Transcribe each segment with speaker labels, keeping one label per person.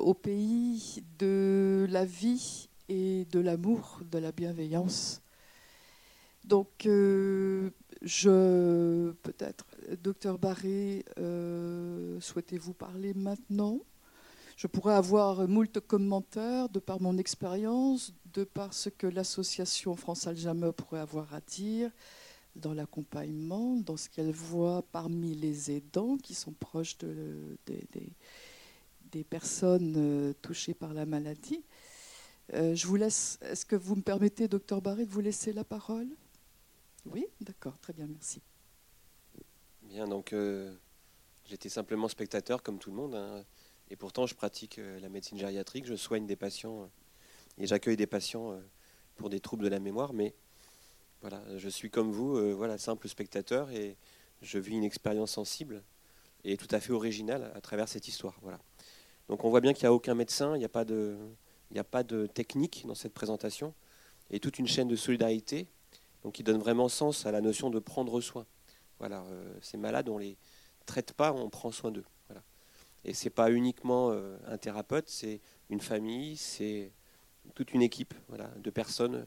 Speaker 1: au pays de la vie et de l'amour, de la bienveillance. Donc, euh, je peut-être, docteur Barré, euh, souhaitez-vous parler maintenant? Je pourrais avoir moult commentaires de par mon expérience, de par ce que l'association France Alzheimer pourrait avoir à dire dans l'accompagnement, dans ce qu'elle voit parmi les aidants qui sont proches de, des personnes euh, touchées par la maladie. je vous laisse. Est-ce que vous me permettez, docteur Barré, de vous laisser la parole? Oui, d'accord, très bien, merci.
Speaker 2: Bien, donc euh, j'étais simplement spectateur comme tout le monde, hein, et pourtant je pratique euh, la médecine gériatrique, je soigne des patients euh, et j'accueille des patients pour des troubles de la mémoire, mais voilà, je suis comme vous, voilà, simple spectateur et je vis une expérience sensible et tout à fait originale à travers cette histoire. Voilà. Donc on voit bien qu'il n'y a aucun médecin, il n'y a, pas de, technique dans cette présentation, et toute une chaîne de solidarité il donne vraiment sens à la notion de prendre soin. Voilà, euh, ces malades, on les traite pas, on prend soin d'eux. Voilà. Et c'est pas uniquement euh, un thérapeute, c'est une famille, c'est toute une équipe de personnes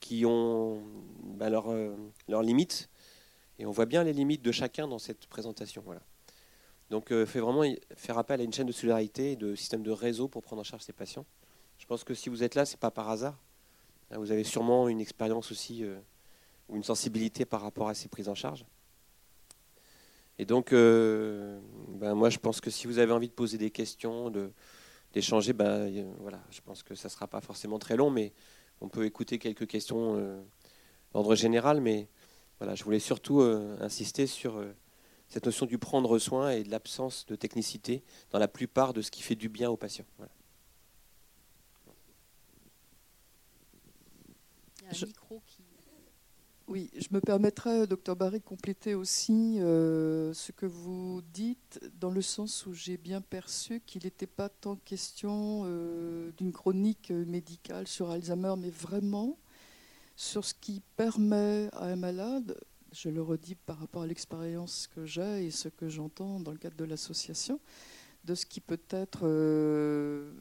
Speaker 2: qui ont bah, euh, leurs limites. Et on voit bien les limites de chacun dans cette présentation. Voilà. Donc fait vraiment faire appel à une chaîne de solidarité et de système de réseau pour prendre en charge ces patients. Je pense que si vous êtes là, c'est pas par hasard. Vous avez sûrement une expérience aussi ou une sensibilité par rapport à ces prises en charge. Et donc, euh, ben moi, je pense que si vous avez envie de poser des questions, d'échanger, ben, voilà, je pense que ça ne sera pas forcément très long, mais on peut écouter quelques questions euh, d'ordre général. Mais voilà, je voulais surtout euh, insister sur cette notion du prendre soin et de l'absence de technicité dans la plupart de ce qui fait du bien aux patients. Voilà.
Speaker 1: Il y a un micro qui oui, je me permettrai, docteur Barry, de compléter aussi euh, ce que vous dites, dans le sens où j'ai bien perçu qu'il n'était pas tant question euh, d'une chronique médicale sur Alzheimer, mais vraiment sur ce qui permet à un malade, je le redis par rapport à l'expérience que j'ai et ce que j'entends dans le cadre de l'association, de ce qui peut être, euh,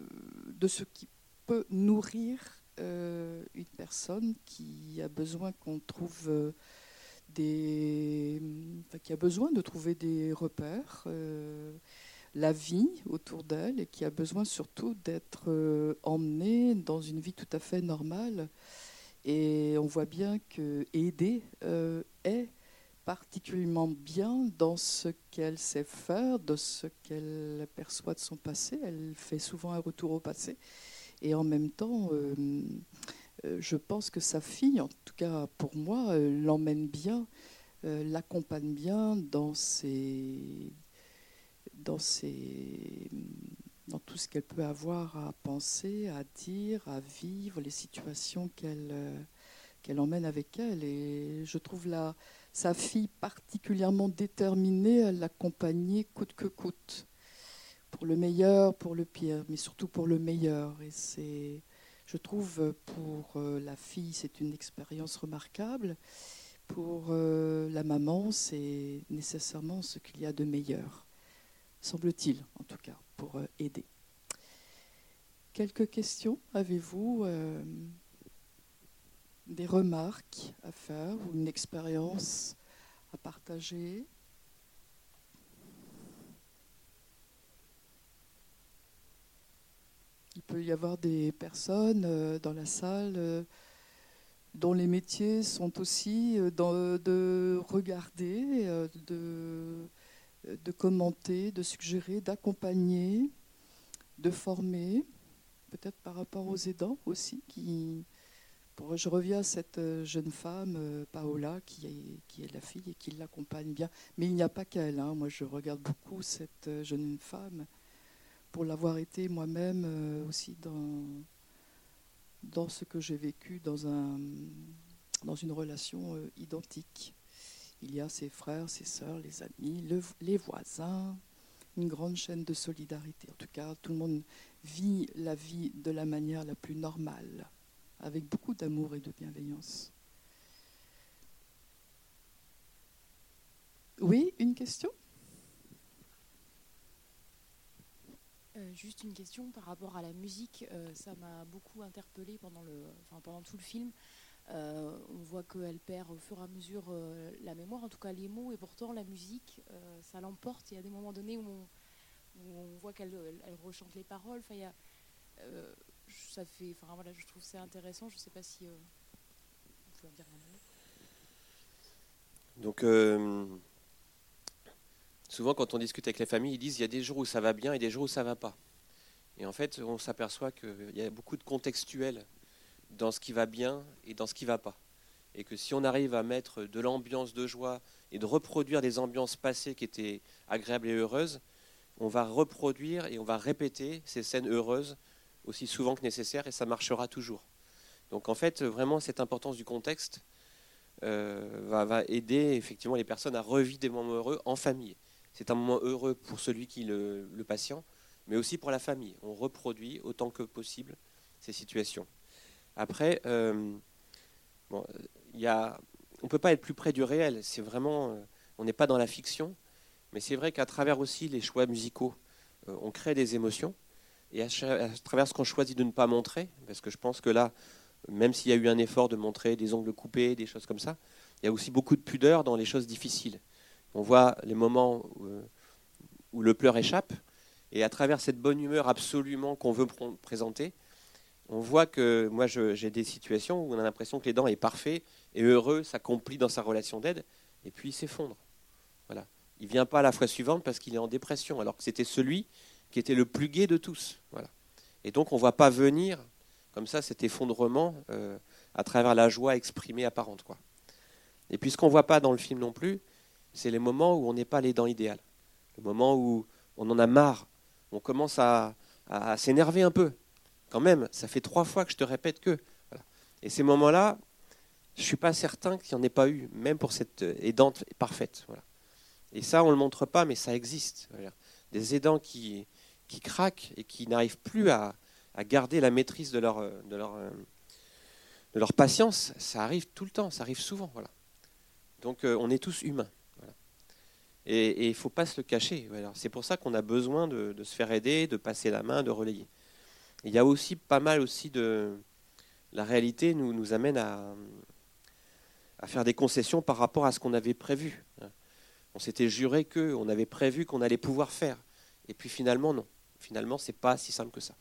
Speaker 1: de ce qui peut nourrir euh, une personne qui a besoin qu'on trouve euh, des, qui a besoin de trouver des repères, la vie autour d'elle, et qui a besoin surtout d'être emmenée dans une vie tout à fait normale. Et on voit bien que aider particulièrement bien dans ce qu'elle sait faire, de ce qu'elle perçoit de son passé. Elle fait souvent un retour au passé. Et en même temps, euh, euh, je pense que sa fille, en tout cas pour moi, euh, l'emmène bien, l'accompagne bien dans tout ce qu'elle peut avoir à penser, à dire, à vivre, les situations qu'elle qu'elle emmène avec elle. Et je trouve la, sa fille particulièrement déterminée à l'accompagner coûte que coûte pour le meilleur, pour le pire, mais surtout pour le meilleur. Et c'est, je trouve, pour euh, la fille, c'est une expérience remarquable. Pour euh, la maman, c'est nécessairement ce qu'il y a de meilleur, semble-t-il, en tout cas, pour euh, aider. Quelques questions Avez-vous des remarques à faire ou une expérience à partager? Il peut y avoir des personnes euh, dans la salle euh, dont les métiers sont aussi euh, de regarder, de, de commenter, de suggérer, d'accompagner, de former, peut-être par rapport aux aidants aussi. Qui, je reviens à cette jeune femme, Paola, qui est, qui est la fille et qui l'accompagne bien. Mais il n'y a pas qu'elle. Hein. Moi, je regarde beaucoup cette jeune femme pour l'avoir été moi-même euh, aussi dans, ce que j'ai vécu dans, un, dans une relation euh, identique. Il y a ses frères, ses sœurs, les amis, les voisins, une grande chaîne de solidarité. En tout cas, tout le monde vit la vie de la manière la plus normale, avec beaucoup d'amour et de bienveillance. Oui, une question?
Speaker 3: Euh, juste une question par rapport à la musique. Euh, ça m'a beaucoup interpellée pendant, le, enfin, pendant tout le film. Euh, on voit qu'elle perd au fur et à mesure la mémoire, en tout cas les mots, et pourtant la musique, ça l'emporte. Il y a des moments donnés où on, voit qu'elle elle rechante les paroles. Enfin, il y a, ça je trouve c'est intéressant. Je sais pas si en dire.
Speaker 2: Donc souvent quand on discute avec les familles, ils disent il y a des jours où ça va bien et des jours où ça va pas. Et en fait, on s'aperçoit qu'il y a beaucoup de contextuel dans ce qui va bien et dans ce qui va pas. Et que si on arrive à mettre de l'ambiance de joie et de reproduire des ambiances passées qui étaient agréables et heureuses, on va reproduire et on va répéter ces scènes heureuses aussi souvent que nécessaire et ça marchera toujours. Donc en fait, vraiment, cette importance du contexte euh, va, aider effectivement les personnes à revivre des moments heureux en famille. C'est un moment heureux pour celui qui le, le patient, mais aussi pour la famille. On reproduit autant que possible ces situations. Après, euh, on ne peut pas être plus près du réel. C'est vraiment, euh, on n'est pas dans la fiction, mais c'est vrai qu'à travers aussi les choix musicaux, on crée des émotions. Et à, à travers ce qu'on choisit de ne pas montrer, parce que je pense que là, même s'il y a eu un effort de montrer des ongles coupés, des choses comme ça, il y a aussi beaucoup de pudeur dans les choses difficiles. On voit les moments euh, où, le pleur échappe, et à travers cette bonne humeur absolument qu'on veut présenter, on voit que moi j'ai des situations où on a l'impression que les dents est parfait et heureux, s'accomplit dans sa relation d'aide, et puis il s'effondre. Voilà. Il vient pas la fois suivante parce qu'il est en dépression, alors que c'était celui qui était le plus gai de tous. Voilà. Et donc on ne voit pas venir comme ça cet effondrement euh, à travers la joie exprimée apparente. Quoi. Et puis ce qu'on ne voit pas dans le film non plus, c'est les moments où on n'est pas les dents idéales. Le moment où on en a marre, on commence à, s'énerver un peu. Quand même, ça fait trois fois que je te répète que. Et ces moments-là, je ne suis pas certain qu'il n'y en ait pas eu, même pour cette aidante parfaite. Voilà. Et ça, on ne le montre pas, mais ça existe. Des aidants qui, qui craquent et qui n'arrivent plus à, garder la maîtrise de leur, de, leur, de leur patience, ça arrive tout le temps, ça arrive souvent. Voilà. Donc euh, on est tous humains. Et il ne faut pas se le cacher. C'est pour ça qu'on a besoin de, se faire aider, de passer la main, de relayer. Il y a aussi pas mal aussi de... La réalité nous, amène à, à faire des concessions par rapport à ce qu'on avait prévu. On s'était juré que, on avait prévu qu'on allait pouvoir faire. Et puis finalement, non. Finalement, c'est pas si simple que ça.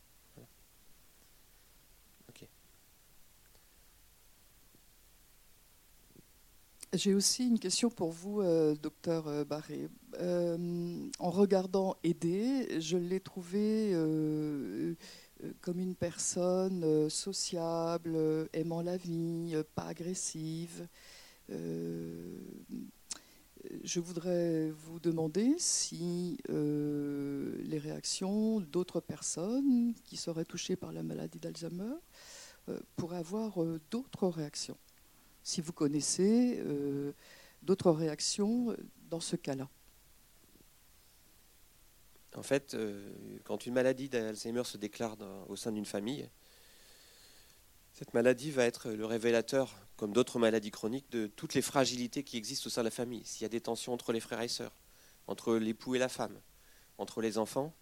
Speaker 1: J'ai aussi une question pour vous, euh, docteur euh, Barré. Euh, en regardant Aider, je l'ai trouvé comme une personne sociable, aimant la vie, pas agressive. Je voudrais vous demander si les réactions d'autres personnes qui seraient touchées par la maladie d'Alzheimer pourraient avoir d'autres réactions si vous connaissez euh, d'autres réactions dans ce cas-là.
Speaker 2: En fait, euh, quand une maladie d'Alzheimer se déclare au sein d'une famille, cette maladie va être le révélateur, comme d'autres maladies chroniques, de toutes les fragilités qui existent au sein de la famille. S'il y a des tensions entre les frères et sœurs, entre l'époux et la femme, entre les enfants,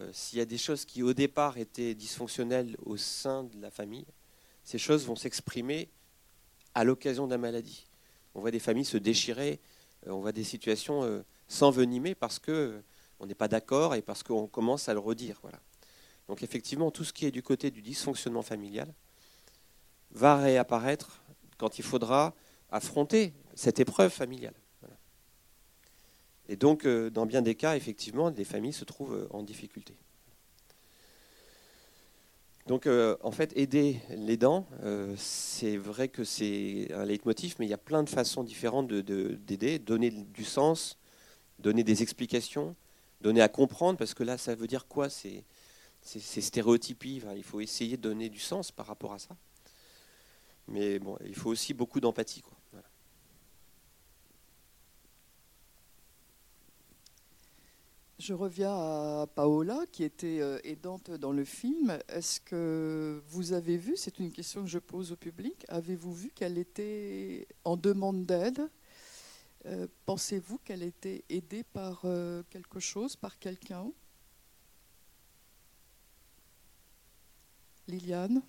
Speaker 2: euh, s'il y a des choses qui au départ étaient dysfonctionnelles au sein de la famille, ces choses vont s'exprimer à l'occasion de la maladie. On voit des familles se déchirer, euh, on voit des situations euh, s'envenimer parce que on n'est pas d'accord et parce qu'on commence à le redire. Donc effectivement, tout ce qui est du côté du dysfonctionnement familial va réapparaître quand il faudra affronter cette épreuve familiale. Et donc, dans bien des cas, effectivement, les familles se trouvent en difficulté. Donc, euh, en fait, aider les dents, euh, c'est vrai que c'est un leitmotiv, mais il y a plein de façons différentes d'aider, de, donner du sens, donner des explications, donner à comprendre, parce que là, ça veut dire quoi? C'est stéréotypie. il faut essayer de donner du sens par rapport à ça. Mais bon, il faut aussi beaucoup d'empathie.
Speaker 1: Je reviens à Paola, qui était euh, aidante dans le film. Est-ce que vous avez vu, c'est une question que je pose au public, avez-vous vu qu'elle était en demande d'aide? Euh, Pensez-vous qu'elle était aidée par euh, quelque chose, par quelqu'un? Liliane?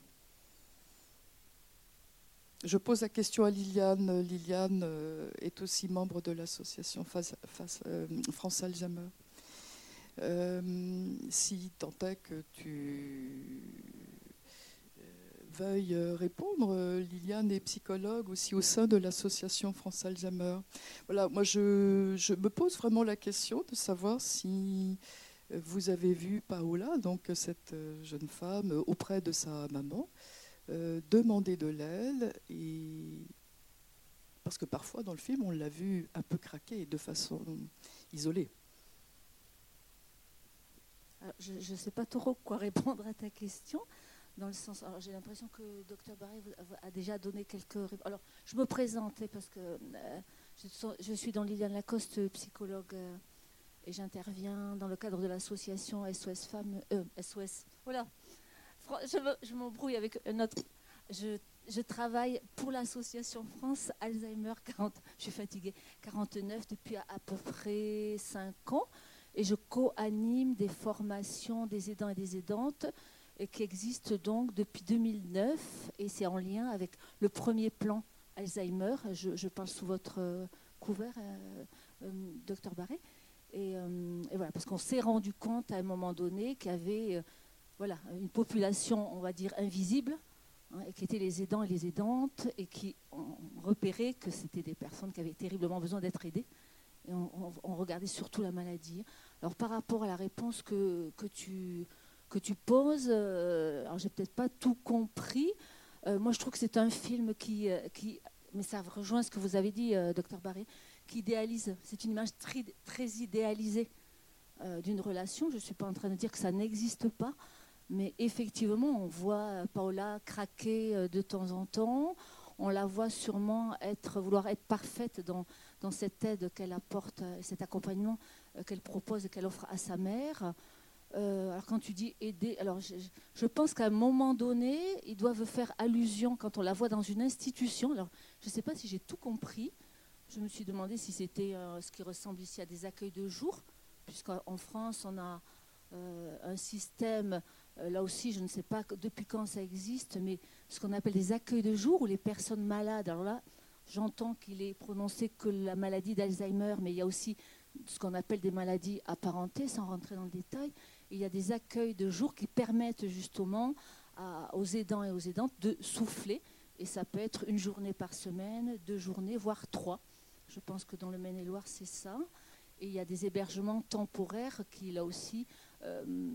Speaker 1: Je pose la question à Liliane. Liliane euh, est aussi membre de l'association euh, France Alzheimer. Euh, si tant est que tu veuille répondre, Liliane est psychologue aussi au sein de l'association France Alzheimer. Voilà, moi je, je, me pose vraiment la question de savoir si vous avez vu Paola, donc cette jeune femme, auprès de sa maman, euh, demander de l'aide. Parce que parfois, dans le film, on l'a vu un peu craquer de façon isolée.
Speaker 4: je ne sais pas trop quoi répondre à ta question. Dans le sens, j'ai l'impression que Dr Barré a déjà donné quelques. Alors, je me présentais parce que euh, je, suis dans Liliane Lacoste, psychologue, euh, et j'interviens dans le cadre de l'association SOS Femmes. SOS. Voilà je m'embrouille avec notre. Je, je, travaille pour l'association France Alzheimer 40. Je suis fatiguée. 49 depuis à, peu près 5 ans. Et je co-anime des formations des aidants et des aidantes qui existent donc depuis 2009. Et c'est en lien avec le premier plan Alzheimer. Je, parle sous votre euh, couvert, euh, euh, docteur Barré. Et, et, voilà, parce qu'on s'est rendu compte à un moment donné qu'il y avait voilà, une population, on va dire, invisible, hein, qui étaient les aidants et les aidantes, et qui ont repéré que c'était des personnes qui avaient terriblement besoin d'être aidées. Et on, regardait surtout la maladie. Alors par rapport à la réponse que, que, tu, poses, euh, alors j'ai peut-être pas tout compris. Euh, moi je trouve que c'est un film qui, euh, qui, mais ça rejoint ce que vous avez dit, docteur Barré, qui idéalise. C'est une image très, très idéalisée d'une relation. Je ne suis pas en train de dire que ça n'existe pas, mais effectivement, on voit Paola craquer euh, de temps en temps. On la voit sûrement être, vouloir être parfaite dans, dans cette aide qu'elle apporte, euh, cet accompagnement euh, qu'elle propose et qu'elle offre à sa mère. alors quand tu dis aider, alors je, pense qu'à un moment donné, ils doivent faire allusion quand on la voit dans une institution. Alors je ne sais pas si j'ai tout compris. Je me suis demandé si c'était ce qui ressemble ici à des accueils de jour, puisqu'en France on a un système euh, là aussi, je ne sais pas depuis quand ça existe, mais ce qu'on appelle des accueils de jour où les personnes malades, alors là, j'entends qu'il est prononcé que la maladie d'Alzheimer, mais il y a aussi ce qu'on appelle des maladies apparentées, sans rentrer dans le détail. il y a des accueils de jour qui permettent justement aux aidants et aux aidantes de souffler. Et ça peut être une journée par semaine, deux journées, voire trois. Je pense que dans le Maine-et-Loire, c'est ça. Et il y a des hébergements temporaires qui, là aussi, euh,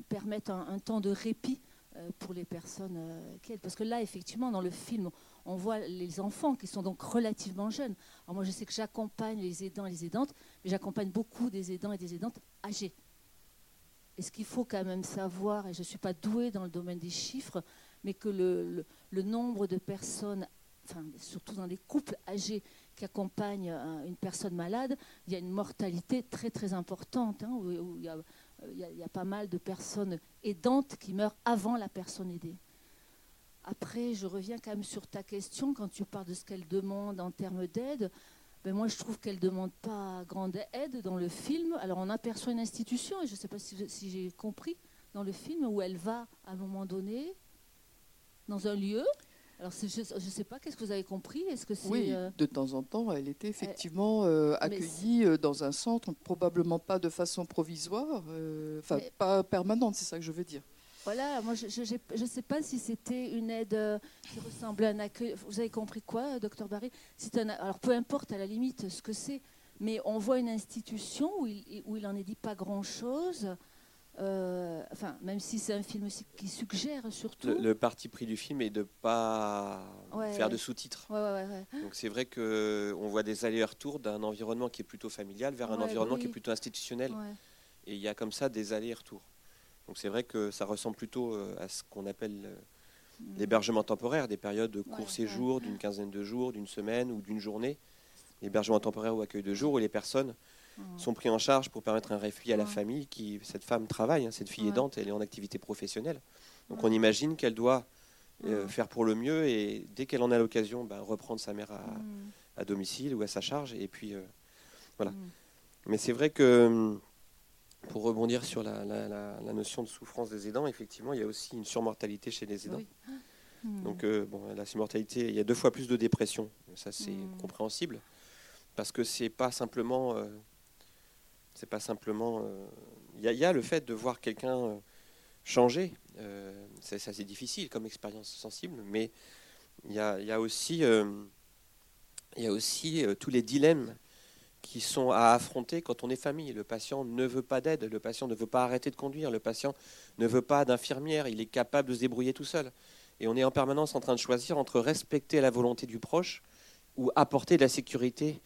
Speaker 4: permettent un, temps de répit euh, pour les personnes euh, aident. Parce que là, effectivement, dans le film, on voit les enfants qui sont donc relativement jeunes. Alors moi, je sais que j'accompagne les aidants et les aidantes, mais j'accompagne beaucoup des aidants et des aidantes âgés. Et ce qu'il faut quand même savoir, et je ne suis pas douée dans le domaine des chiffres, mais que le, nombre de personnes, enfin, surtout dans des couples âgés qui accompagnent une personne malade, il y a une mortalité très très importante, hein, y a il y, a pas mal de personnes aidantes qui meurent avant la personne aidée. Après, je reviens quand même sur ta question quand tu parles de ce qu'elle demande en termes d'aide. Ben moi, je trouve qu'elle ne demande pas grande aide dans le film. Alors, on aperçoit une institution, et je ne sais pas si j'ai compris, dans le film, où elle va à un moment donné dans un lieu alors, je ne sais pas, qu'est-ce que vous avez compris? Est-ce que
Speaker 1: Oui, euh, de temps en temps, elle était effectivement euh, accueillie euh, dans un centre, probablement pas de façon provisoire, enfin pas permanente, c'est ça que je veux dire.
Speaker 4: Voilà, moi je ne sais pas si c'était une aide qui ressemblait à un accueil. Vous avez compris quoi, docteur Barry? Un, Alors peu importe à la limite ce que c'est, mais on voit une institution où il, où il en est dit pas grand-chose. Euh, enfin, même si c'est un film qui suggère surtout.
Speaker 2: Le, parti pris du film est de pas faire de sous-titres. Donc c'est vrai que on voit des allers-retours d'un environnement qui est plutôt familial vers un environnement qui est plutôt institutionnel. Et il y a comme ça des allers-retours. Donc c'est vrai que ça ressemble plutôt euh, à ce qu'on appelle euh, mm. l'hébergement temporaire, des périodes de court séjour d'une quinzaine de jours, d'une semaine ou d'une journée. L'hébergement temporaire ou accueil de jour où les personnes sont pris en charge pour permettre un répit à la famille. Qui, cette femme travaille, hein, cette fille aidante, elle est en activité professionnelle. Donc on imagine qu'elle doit euh, faire pour le mieux et dès qu'elle en a l'occasion, bah, reprendre sa mère à, domicile ou à sa charge. Et puis euh, voilà. Mais c'est vrai que pour rebondir sur la, notion de souffrance des aidants, effectivement, il y a aussi une surmortalité chez les aidants. Hmm. Donc, euh, bon, la surmortalité, il y a deux fois plus de dépression. Ça, c'est compréhensible. Parce que c'est pas simplement. Euh, c'est pas simplement. Euh, il y, a le fait de voir quelqu'un changer. ça, c'est difficile comme expérience sensible, mais il y a, aussi. il y a aussi tous les dilemmes qui sont à affronter quand on est famille. Le patient ne veut pas d'aide, le patient ne veut pas arrêter de conduire, le patient ne veut pas d'infirmière, il est capable de se débrouiller tout seul. Et on est en permanence en train de choisir entre respecter la volonté du proche ou apporter de la sécurité.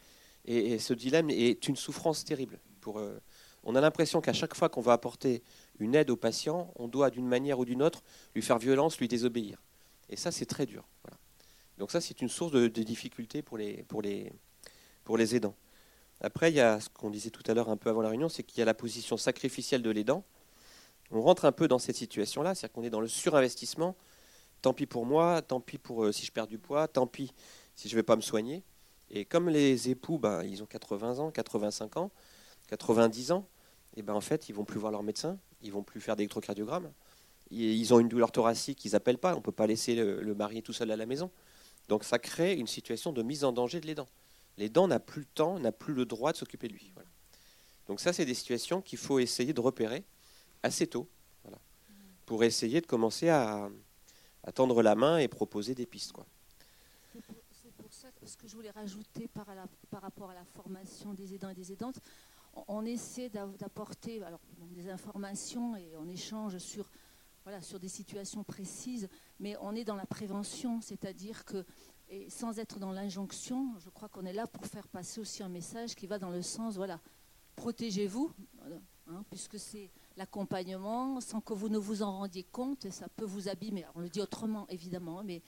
Speaker 2: Et, ce dilemme est une souffrance terrible. Euh, on a l'impression qu'à chaque fois qu'on va apporter une aide au patient, on doit d'une manière ou d'une autre lui faire violence, lui désobéir. Et ça, c'est très dur. Donc ça, c'est une source de, de difficulté pour les, pour, les, pour les aidants. Après, il y a ce qu'on disait tout à l'heure un peu avant la réunion, c'est qu'il y a la position sacrificielle de l'aidant. On rentre un peu dans cette situation-là, c'est-à-dire qu'on est dans le surinvestissement. Tant pis pour moi, tant pis pour euh, si je perds du poids, tant pis si je ne vais pas me soigner. Et comme les époux, ben, ils ont 80 ans, 85 ans, 90 ans, et ben en fait, ils vont plus voir leur médecin, ils vont plus faire d'électrocardiogramme. Ils ont une douleur thoracique qu'ils n'appellent pas. On ne peut pas laisser le, mari tout seul à la maison. Donc ça crée une situation de mise en danger de l'aidant les dents n'a plus le temps, n'a plus le droit de s'occuper de lui. Donc ça, c'est des situations qu'il faut essayer de repérer assez tôt, pour essayer de commencer à, tendre la main et proposer des pistes.
Speaker 4: C'est pour, ça que ce que je voulais rajouter par, rapport à la formation des aidants et des aidantes, on, essaie d'apporter des informations et on échange sur, des situations précises, mais on est dans la prévention, c'est-à-dire que sans être dans l'injonction, je crois qu'on est là pour faire passer aussi un message qui va dans le sens, voilà, protégez-vous, hein, puisque c'est l'accompagnement, sans que vous ne vous en rendiez compte, et ça peut vous abîmer. on le dit autrement, évidemment, mais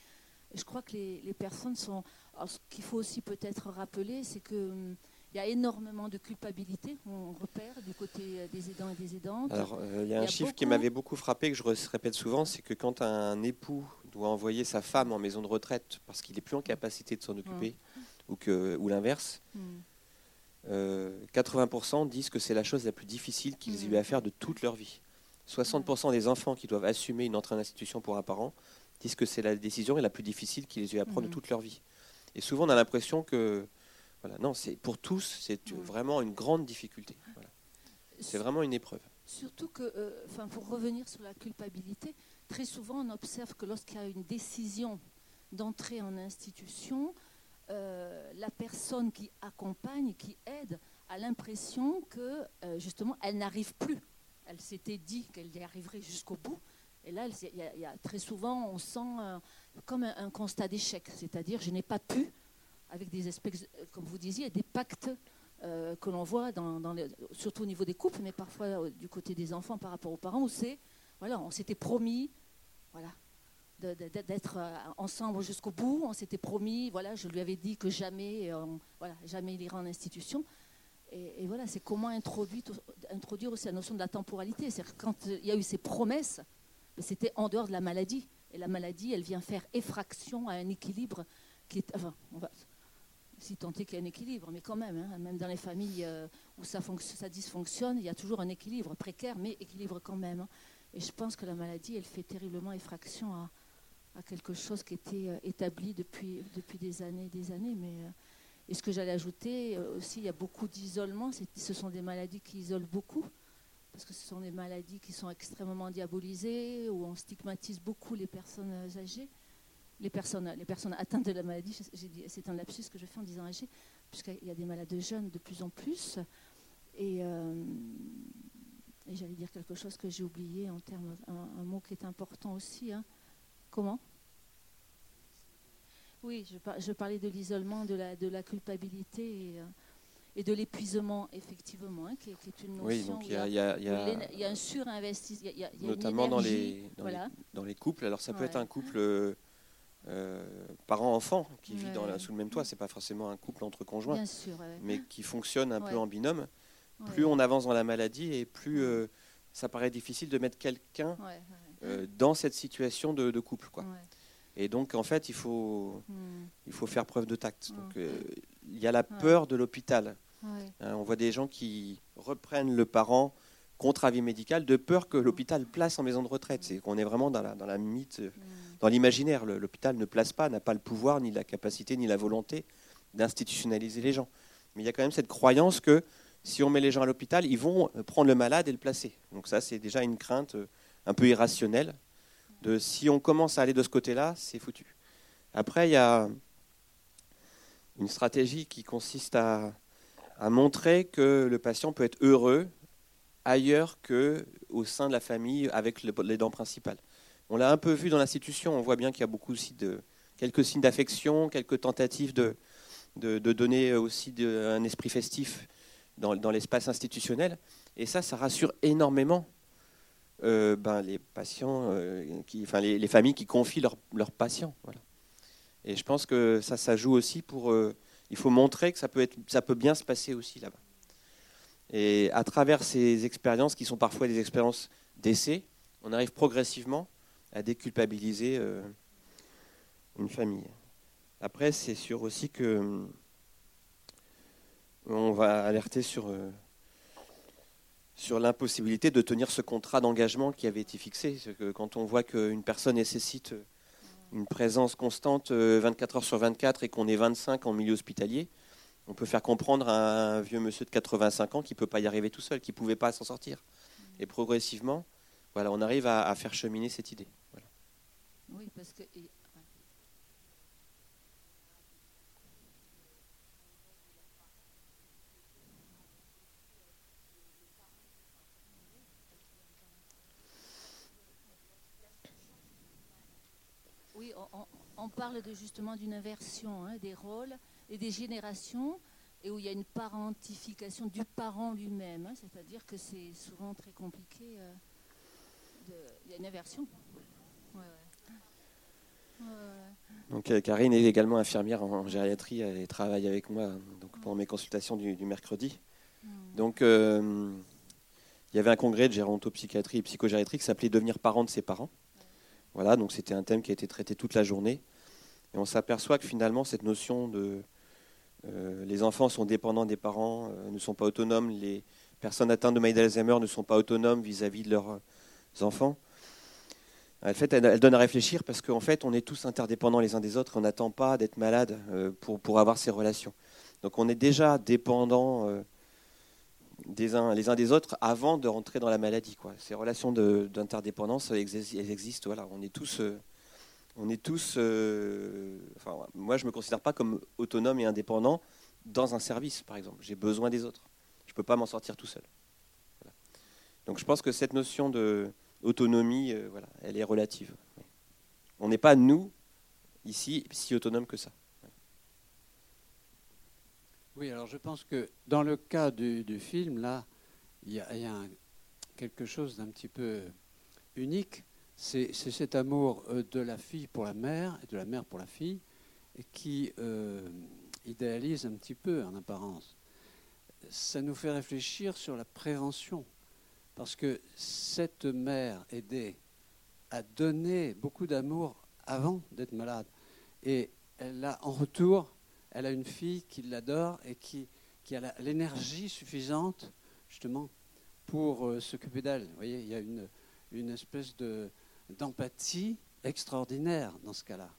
Speaker 4: je crois que les, personnes sont... ce qu'il faut aussi peut-être rappeler, c'est qu'il hum, il y a énormément de culpabilité, on repère du côté des aidants et des aidantes.
Speaker 2: Alors, euh, il y a un chiffre qui m'avait beaucoup frappé, que je répète souvent, c'est que quand un époux doit envoyer sa femme en maison de retraite parce qu'il n'est plus en capacité de s'en occuper, ou, que, ou l'inverse, 80% euh, disent que c'est la chose la plus difficile qu'ils aient eu à faire de toute leur vie. 60% des enfants qui doivent assumer une entrée en institution pour un parent disent que c'est la décision la plus difficile qu'ils aient eu à prendre de toute leur vie. Et souvent, on a l'impression que, voilà, non, c'est pour tous, c'est vraiment une grande difficulté. C'est vraiment une épreuve.
Speaker 4: Surtout que, euh, pour revenir sur la culpabilité, très souvent on observe que lorsqu'il y a une décision d'entrer en institution, euh, la personne qui accompagne, qui aide, a l'impression que euh, justement elle n'arrive plus. Elle s'était dit qu'elle y arriverait jusqu'au bout. Et là, il y, a, très souvent, on sent comme un, constat d'échec, c'est-à-dire je n'ai pas pu, avec des espèces, comme vous disiez, des pactes euh, que l'on voit, dans, surtout au niveau des couples, mais parfois euh, du côté des enfants par rapport aux parents, où c'est, voilà, on s'était promis, voilà, d'être euh, ensemble jusqu'au bout. On s'était promis, voilà, je lui avais dit que jamais, voilà, jamais il ira en institution. Et, voilà, c'est comment introduire, introduire aussi la notion de la temporalité. C'est-à-dire quand il y a eu ces promesses, c'était en dehors de la maladie. Et la maladie, elle vient faire effraction à un équilibre qui est, enfin, on va, si tant est qu'il y a un équilibre, mais quand même, hein, même dans les familles euh, où ça, ça, dysfonctionne, il y a toujours un équilibre précaire, mais équilibre quand même. Hein. Et je pense que la maladie, elle fait terriblement effraction à, quelque chose qui était euh, établi depuis, depuis des années et des années. Mais, euh, et ce que j'allais ajouter aussi, il y a beaucoup d'isolement. Ce sont des maladies qui isolent beaucoup, parce que ce sont des maladies qui sont extrêmement diabolisées, où on stigmatise beaucoup les personnes âgées les personnes, les personnes atteintes de la maladie, c'est un lapsus que je fais en disant âgé, puisqu'il y a des malades jeunes de plus en plus. Et, euh, j'allais dire quelque chose que j'ai oublié en termes, un, mot qui est important aussi. Hein. Comment? Oui, je, parlais de l'isolement, de la, de la culpabilité et, euh, de l'épuisement, effectivement, hein, qui, est une notion.
Speaker 2: Oui, donc il y, a,
Speaker 4: un surinvestissement.
Speaker 2: Notamment dans les, dans, les, couples. Alors ça peut être un couple euh, parents-enfants qui vivent dans sous le même toit. C'est pas forcément un couple entre conjoints, mais qui fonctionne un peu en binôme. Plus on avance dans la maladie et plus euh, ça paraît difficile de mettre quelqu'un euh, dans cette situation de, couple. Quoi. Et donc, en fait, il faut, hmm. il faut faire preuve de tact. Donc, il y a la peur de l'hôpital. Hein, on voit des gens qui reprennent le parent contre avis médical, de peur que l'hôpital place en maison de retraite. C'est qu'on est vraiment dans la, dans la mythe, euh, dans l'imaginaire. L'hôpital ne place pas, n'a pas le pouvoir, ni la capacité, ni la volonté d'institutionnaliser les gens. Mais il y a quand même cette croyance que si on met les gens à l'hôpital, ils vont prendre le malade et le placer. Donc ça, c'est déjà une crainte euh, un peu irrationnelle. De si on commence à aller de ce côté-là, c'est foutu. Après, il y a une stratégie qui consiste à, à montrer que le patient peut être heureux ailleurs qu'au sein de la famille avec les dents principales. On l'a un peu vu dans l'institution, on voit bien qu'il y a beaucoup aussi de quelques signes d'affection, quelques tentatives de, de, donner aussi un esprit festif dans, l'espace institutionnel. Et ça, ça rassure énormément euh, ben, les patients, euh, enfin les, familles qui confient leurs patients. Et je pense que ça, ça joue aussi pour. Euh, il faut montrer que ça peut, être, ça peut bien se passer aussi là-bas. Et à travers ces expériences, qui sont parfois des expériences d'essai, on arrive progressivement à déculpabiliser euh, une famille. Après, c'est sûr aussi que euh, on va alerter sur, euh, sur l'impossibilité de tenir ce contrat d'engagement qui avait été fixé. Que quand on voit qu'une personne nécessite une présence constante 24 heures sur 24 et qu'on est 25 en milieu hospitalier, on peut faire comprendre à un vieux monsieur de 85 ans qui ne peut pas y arriver tout seul, qui ne pouvait pas s'en sortir. Et progressivement, voilà, on arrive à, faire cheminer cette idée.
Speaker 4: Oui, parce que. On, parle justement d'une inversion hein, des rôles et des générations, et où il y a une parentification du parent lui-même. Hein, c'est-à-dire que c'est souvent très compliqué. Euh, il y a une aversion.
Speaker 2: Donc euh, Karine est également infirmière en, gériatrie et travaille avec moi donc, pendant mes consultations du, mercredi. Hmm. Donc euh, il y avait un congrès de gérontopsychiatrie et psychogériatrie qui s'appelait Devenir parent de ses parents. Voilà, donc c'était un thème qui a été traité toute la journée. Et on s'aperçoit que finalement cette notion de euh, les enfants sont dépendants des parents, euh, ne sont pas autonomes. Les personnes atteintes de maladie d'Alzheimer ne sont pas autonomes vis-à-vis de leurs euh, enfants. En fait, elle, donne à réfléchir parce qu'en fait, on est tous interdépendants les uns des autres. On n'attend pas d'être malade pour, avoir ces relations. Donc, on est déjà dépendants des uns, les uns des autres avant de rentrer dans la maladie. Ces relations d'interdépendance, elles existent. On est tous on est tous. Euh, enfin, moi, je ne me considère pas comme autonome et indépendant dans un service, par exemple. J'ai besoin des autres. Je ne peux pas m'en sortir tout seul. Donc, je pense que cette notion d'autonomie, euh, voilà, elle est relative. On n'est pas, nous, ici, si autonomes que ça.
Speaker 5: Oui, alors je pense que dans le cas du, film, là, il y a, quelque chose d'un petit peu unique c'est cet amour euh, de la fille pour la mère et de la mère pour la fille qui euh, idéalise un petit peu en apparence. Ça nous fait réfléchir sur la prévention, parce que cette mère aidée a donné beaucoup d'amour avant d'être malade, et elle a en retour, elle a une fille qui l'adore et qui, a l'énergie suffisante justement pour euh, s'occuper d'elle. Vous voyez, il y a une, une espèce de, d'empathie extraordinaire dans ce cas-là.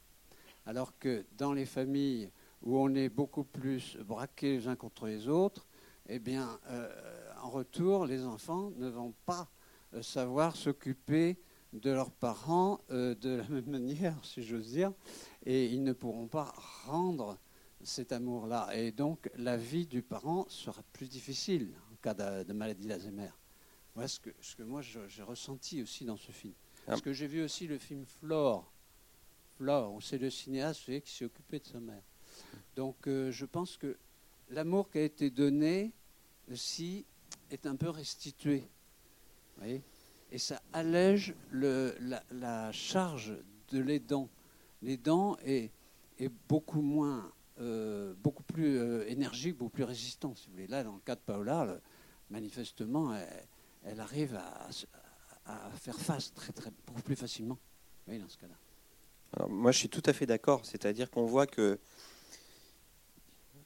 Speaker 5: Alors que dans les familles où on est beaucoup plus braqués les uns contre les autres, eh bien, euh, en retour, les enfants ne vont pas euh, savoir s'occuper de leurs parents euh, de la même manière, si j'ose dire, et ils ne pourront pas rendre cet amour-là. Et donc, la vie du parent sera plus difficile en cas de, maladie d'Alzheimer. Voilà ce que, ce que moi j'ai ressenti aussi dans ce film. Parce que j'ai vu aussi le film Flore. Flore, c'est le cinéaste qui s'est occupé de sa mère. Donc euh, je pense que l'amour qui a été donné aussi est un peu restitué. Et ça allège la, charge de l'aidant. L'aidant est, beaucoup moins, euh, beaucoup plus euh, énergique, beaucoup plus résistant, si vous voulez. Là, dans le cas de Paola, manifestement, elle, arrive à faire face très, très, beaucoup plus facilement oui, dans ce cas-là.
Speaker 2: moi, je suis tout à fait d'accord. C'est-à-dire qu'on voit que.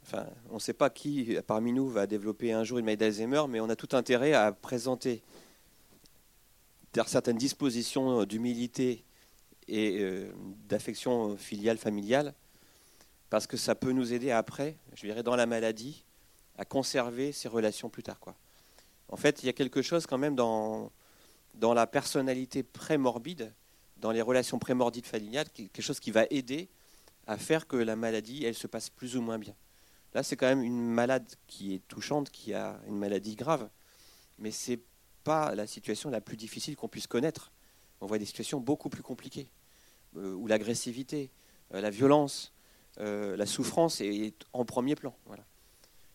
Speaker 2: Enfin, on ne sait pas qui parmi nous va développer un jour une maladie d'Alzheimer, mais on a tout intérêt à présenter certaines dispositions d'humilité et euh, d'affection filiale, familiale, parce que ça peut nous aider après, je dirais, dans la maladie, à conserver ces relations plus tard. En fait, il y a quelque chose quand même dans, dans la personnalité prémorbide, dans les relations prémordides familiales, quelque chose qui va aider à faire que la maladie, elle se passe plus ou moins bien. Là, c'est quand même une malade qui est touchante, qui a une maladie grave, mais c'est pas la situation la plus difficile qu'on puisse connaître. On voit des situations beaucoup plus compliquées, euh, où l'agressivité, euh, la violence, euh, la souffrance est en premier plan.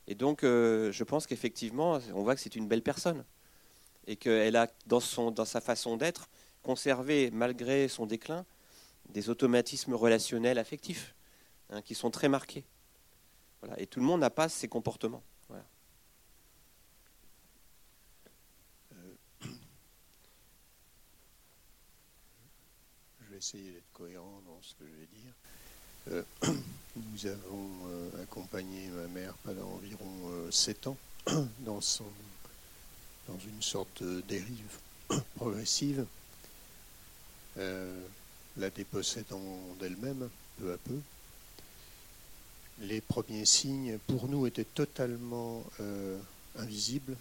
Speaker 2: Et donc, je pense qu'effectivement, on voit que c'est une belle personne et qu'elle a, dans, sa façon d'être, conservé, malgré son déclin, des automatismes relationnels affectifs hein, qui sont très marqués. Et tout le monde n'a pas ces comportements.
Speaker 6: essayer d'être cohérent dans ce que je vais dire. Euh, nous avons euh, accompagné ma mère pendant environ euh, sept ans dans, son, dans une sorte de dérive progressive, la dépossédant d'elle-même peu à peu. Les premiers signes, pour nous, étaient totalement invisibles,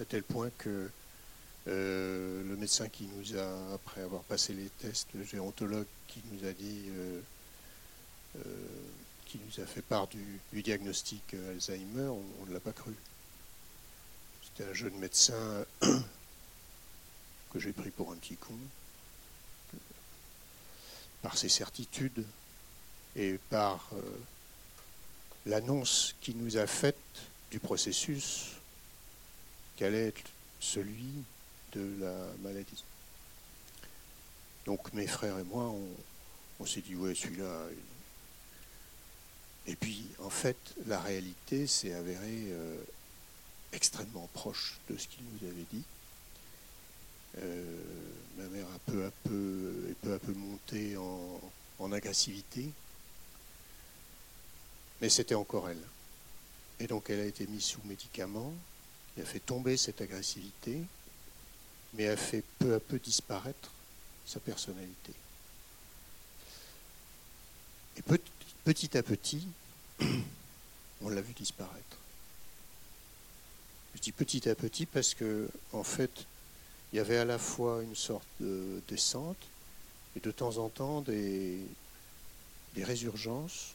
Speaker 6: à tel point que euh, le médecin qui nous a, après avoir passé les tests, le gérontologue qui nous a dit, euh, euh, qui nous a fait part du, diagnostic Alzheimer, on ne l'a pas cru. C'était un jeune médecin que j'ai pris pour un petit con, par ses certitudes et par l'annonce qu'il nous a faite du processus qu'allait être celui de la maladie. Donc mes frères et moi, on, s'est dit, ouais, celui-là. Et puis, en fait, la réalité s'est avérée euh, extrêmement proche de ce qu'il nous avait dit. Euh, ma mère a peu à peu, et peu à peu monté en, en agressivité, mais c'était encore elle. Et donc elle a été mise sous médicaments, qui a fait tomber cette agressivité, mais a fait peu à peu disparaître sa personnalité. Et petit à petit, on l'a vu disparaître. Je dis petit à petit parce que, en fait, il y avait à la fois une sorte de descente et de temps en temps des, des résurgences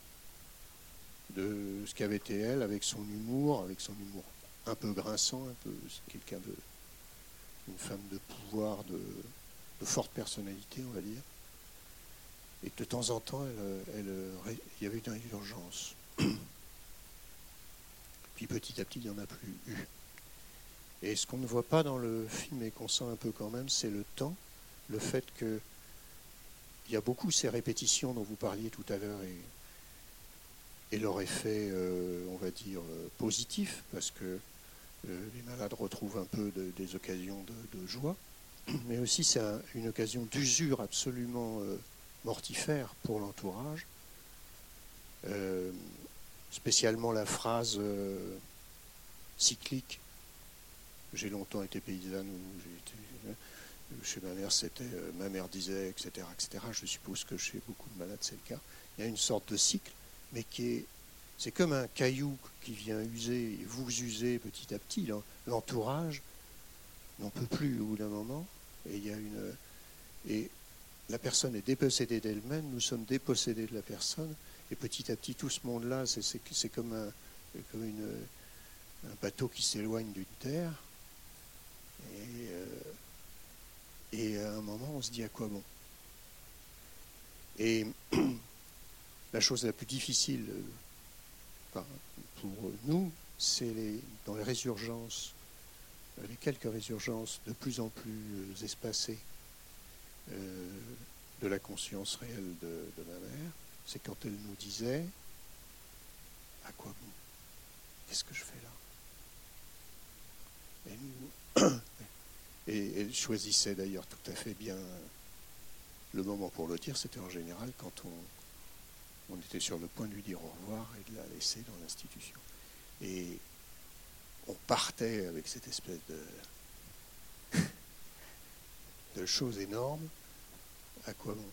Speaker 6: de ce qu'avait été elle avec son humour, avec son humour un peu grinçant, un peu quelqu'un de une femme de pouvoir, de, forte personnalité, on va dire. Et de temps en temps, elle, il y avait une urgence. Puis petit à petit, il n'y en a plus eu. Et ce qu'on ne voit pas dans le film et qu'on sent un peu quand même, c'est le temps, le fait que il y a beaucoup ces répétitions dont vous parliez tout à l'heure et, leur effet, euh, on va dire, euh, positif, parce que euh, les malades retrouvent un peu des occasions de, joie, mais aussi c'est une occasion d'usure absolument mortifère pour l'entourage. Spécialement la phrase cyclique. J'ai longtemps été paysanne chez ma mère, c'était ma mère disait, etc., etc. Je suppose que chez beaucoup de malades c'est le cas. Il y a une sorte de cycle, mais qui est c'est comme un caillou qui vient user, vous usez petit à petit. L'entourage n'en peut plus au bout d'un moment. Et, il y a une, et la personne est dépossédée d'elle-même, nous sommes dépossédés de la personne. Et petit à petit, tout ce monde-là, c'est comme, un, comme une, un bateau qui s'éloigne d'une terre. Et, euh, et à un moment, on se dit à quoi bon? Et la chose la plus difficile pour nous, c'est dans les résurgences, les quelques résurgences de plus en plus espacées euh, de la conscience réelle de, ma mère, c'est quand elle nous disait À quoi bon? Qu'est-ce que je fais là et, elle choisissait d'ailleurs tout à fait bien le moment pour le dire, c'était en général quand on, était sur le point de lui dire au revoir et de la laisser dans l'institution. Et on partait avec cette espèce de... de choses énormes, à quoi bon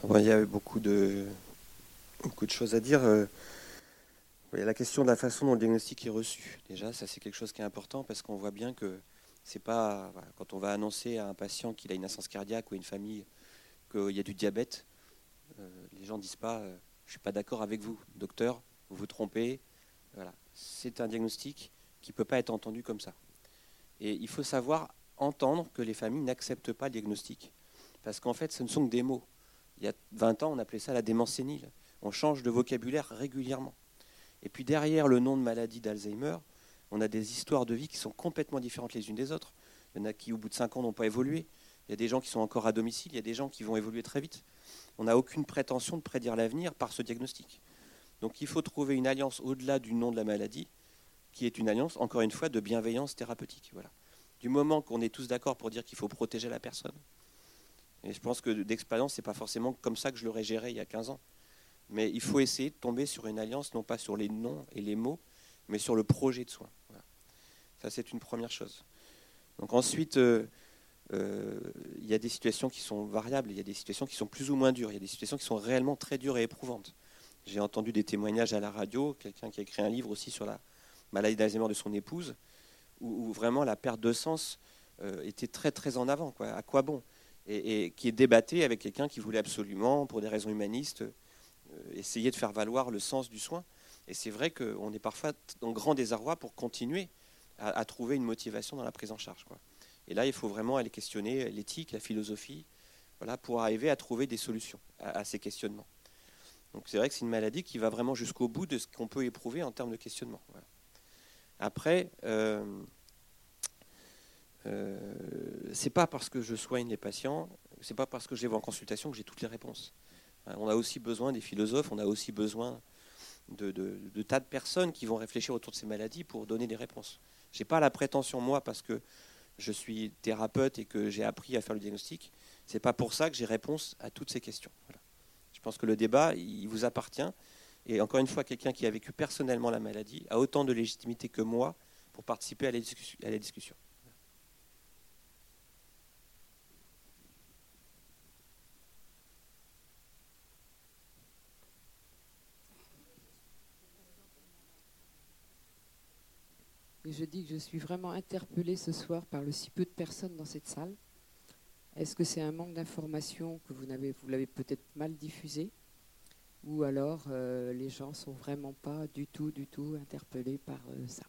Speaker 6: quoi
Speaker 2: Il y a beaucoup de, beaucoup de choses à dire. Il y a la question de la façon dont le diagnostic est reçu. Déjà, ça c'est quelque chose qui est important parce qu'on voit bien que c'est pas quand on va annoncer à un patient qu'il a une insuffisance cardiaque ou une famille qu'il y a du diabète, euh, les gens disent pas euh, je suis pas d'accord avec vous, docteur, vous vous trompez. Voilà, c'est un diagnostic qui peut pas être entendu comme ça. Et il faut savoir entendre que les familles n'acceptent pas le diagnostic parce qu'en fait, ce ne sont que des mots. Il y a 20 ans, on appelait ça la démence sénile. On change de vocabulaire régulièrement. Et puis derrière le nom de maladie d'Alzheimer, on a des histoires de vie qui sont complètement différentes les unes des autres. Il y en a qui, au bout de 5 ans, n'ont pas évolué. Il y a des gens qui sont encore à domicile. Il y a des gens qui vont évoluer très vite. On n'a aucune prétention de prédire l'avenir par ce diagnostic. Donc il faut trouver une alliance au-delà du nom de la maladie, qui est une alliance, encore une fois, de bienveillance thérapeutique. Voilà. Du moment qu'on est tous d'accord pour dire qu'il faut protéger la personne, et je pense que d'expérience, ce n'est pas forcément comme ça que je l'aurais géré il y a 15 ans. Mais il faut essayer de tomber sur une alliance, non pas sur les noms et les mots, mais sur le projet de soins. Ça, c'est une première chose. Donc ensuite, euh, euh, il y a des situations qui sont variables, il y a des situations qui sont plus ou moins dures, il y a des situations qui sont réellement très dures et éprouvantes. J'ai entendu des témoignages à la radio, quelqu'un qui a écrit un livre aussi sur la maladie d'Alzheimer de son épouse, où, vraiment la perte de sens euh, était très très en avant. À quoi bon? Et, qui est débatté avec quelqu'un qui voulait absolument, pour des raisons humanistes, essayer de faire valoir le sens du soin. Et c'est vrai qu'on est parfois en grand désarroi pour continuer à, trouver une motivation dans la prise en charge. Quoi. Et là, il faut vraiment aller questionner l'éthique, la philosophie, voilà, pour arriver à trouver des solutions à, ces questionnements. Donc c'est vrai que c'est une maladie qui va vraiment jusqu'au bout de ce qu'on peut éprouver en termes de questionnement. Après, euh, euh, c'est pas parce que je soigne les patients, c'est pas parce que je les vois en consultation que j'ai toutes les réponses. Hein, on a aussi besoin des philosophes, on a aussi besoin de, tas de personnes qui vont réfléchir autour de ces maladies pour donner des réponses. Je n'ai pas la prétention, moi, parce que je suis thérapeute et que j'ai appris à faire le diagnostic, c'est pas pour ça que j'ai réponse à toutes ces questions. Je pense que le débat, il vous appartient. Et encore une fois, quelqu'un qui a vécu personnellement la maladie a autant de légitimité que moi pour participer à la discussion.
Speaker 7: Je dis que je suis vraiment interpellée ce soir par le si peu de personnes dans cette salle. Est-ce que c'est un manque d'information que vous n'avez, l'avez peut-être mal diffusé? Ou alors euh, les gens sont vraiment pas du tout, du tout interpellés par euh, ça?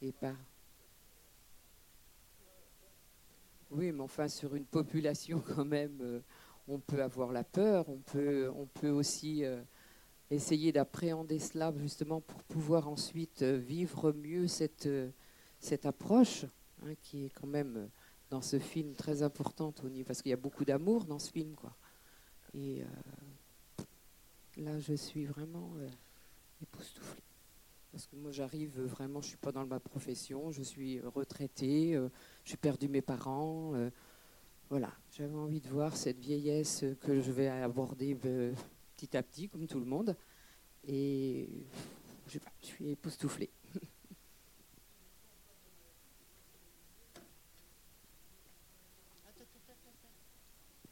Speaker 7: Et par. Oui, mais enfin, sur une population quand même, euh, on peut avoir la peur, on peut, on peut aussi essayer d'appréhender cela justement pour pouvoir ensuite euh, vivre mieux cette, euh, cette approche hein, qui est quand même euh, dans ce film très importante au niveau parce qu'il y a beaucoup d'amour dans ce film quoi. Et là, je suis vraiment époustouflée. Parce que moi, j'arrive vraiment, je suis pas dans ma profession, je suis retraitée, j'ai perdu mes parents. voilà, j'avais envie de voir cette vieillesse que je vais aborder petit à petit, comme tout le monde. Et je sais pas, je suis époustouflée.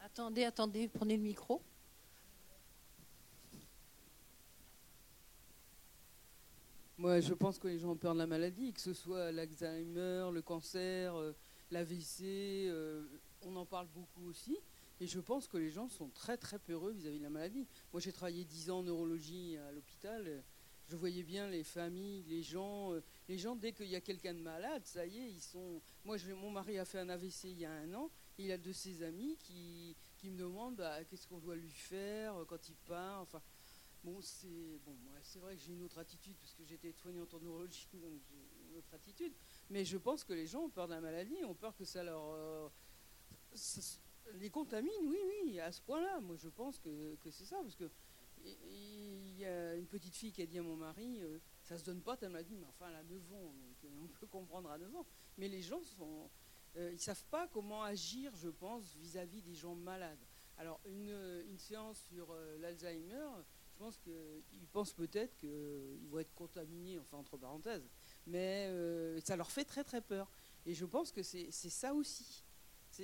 Speaker 3: Attendez, attendez, prenez le micro.
Speaker 8: Moi, je pense que les gens ont peur de la maladie, que ce soit l'Alzheimer, le cancer, euh, l'AVC, euh, on en parle beaucoup aussi. Et je pense que les gens sont très très peureux vis-à-vis de la maladie. Moi j'ai travaillé 10 ans en neurologie à l'hôpital. Je voyais bien les familles, les gens. Euh, les gens, dès qu'il y a quelqu'un de malade, ça y est, ils sont. Moi, mon mari a fait un AVC il y a un an. il a de ses amis qui, qui me demandent bah, qu'est-ce qu'on doit lui faire euh, quand il part. Enfin, bon, c'est bon, c'est vrai que j'ai une autre attitude parce que j'étais soignante en neurologie, donc j'ai une autre attitude. Mais je pense que les gens ont peur de la maladie, ont peur que ça leur euh, les contamine, oui, oui, à ce point-là. Moi, je pense que, c'est ça, parce que il y a une petite fille qui a dit à mon mari, euh, ça se donne pas ta maladie, mais enfin, elle a 9 ans, euh, on peut comprendre à 9 ans. Mais les gens sont, euh, ils savent pas comment agir, je pense, vis-à-vis des gens malades. Alors, une, séance sur l'Alzheimer, je pense qu'ils pensent peut-être qu'ils vont être contaminés, enfin, entre parenthèses, mais euh, ça leur fait très très peur. Et je pense que c'est ça aussi.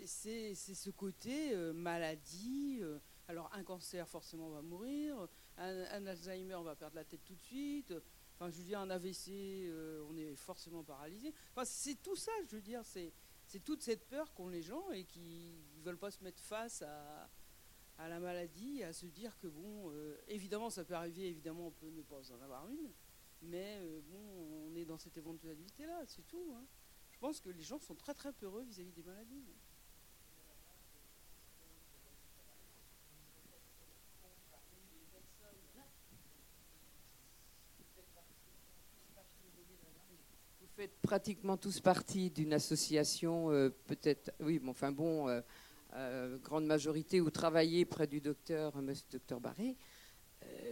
Speaker 8: C'est ce côté euh, maladie. euh, alors un cancer forcément va mourir, un, Alzheimer on va perdre la tête tout de suite. Enfin, je veux dire, un AVC, euh, on est forcément paralysé. Enfin, c'est tout ça, je veux dire, c'est toute cette peur qu'ont les gens et qui ne veulent pas se mettre face à, à la maladie, à se dire que bon, évidemment, ça peut arriver, évidemment, on peut ne pas en avoir une, mais bon, on est dans cette éventualité-là, c'est tout. hein. Je pense que les gens sont très très peureux vis-à-vis des maladies.
Speaker 7: Vous faites pratiquement tous partie d'une association, euh, peut-être, oui, mais enfin bon, euh, euh, grande majorité, où travaillez près du docteur, monsieur docteur Barré.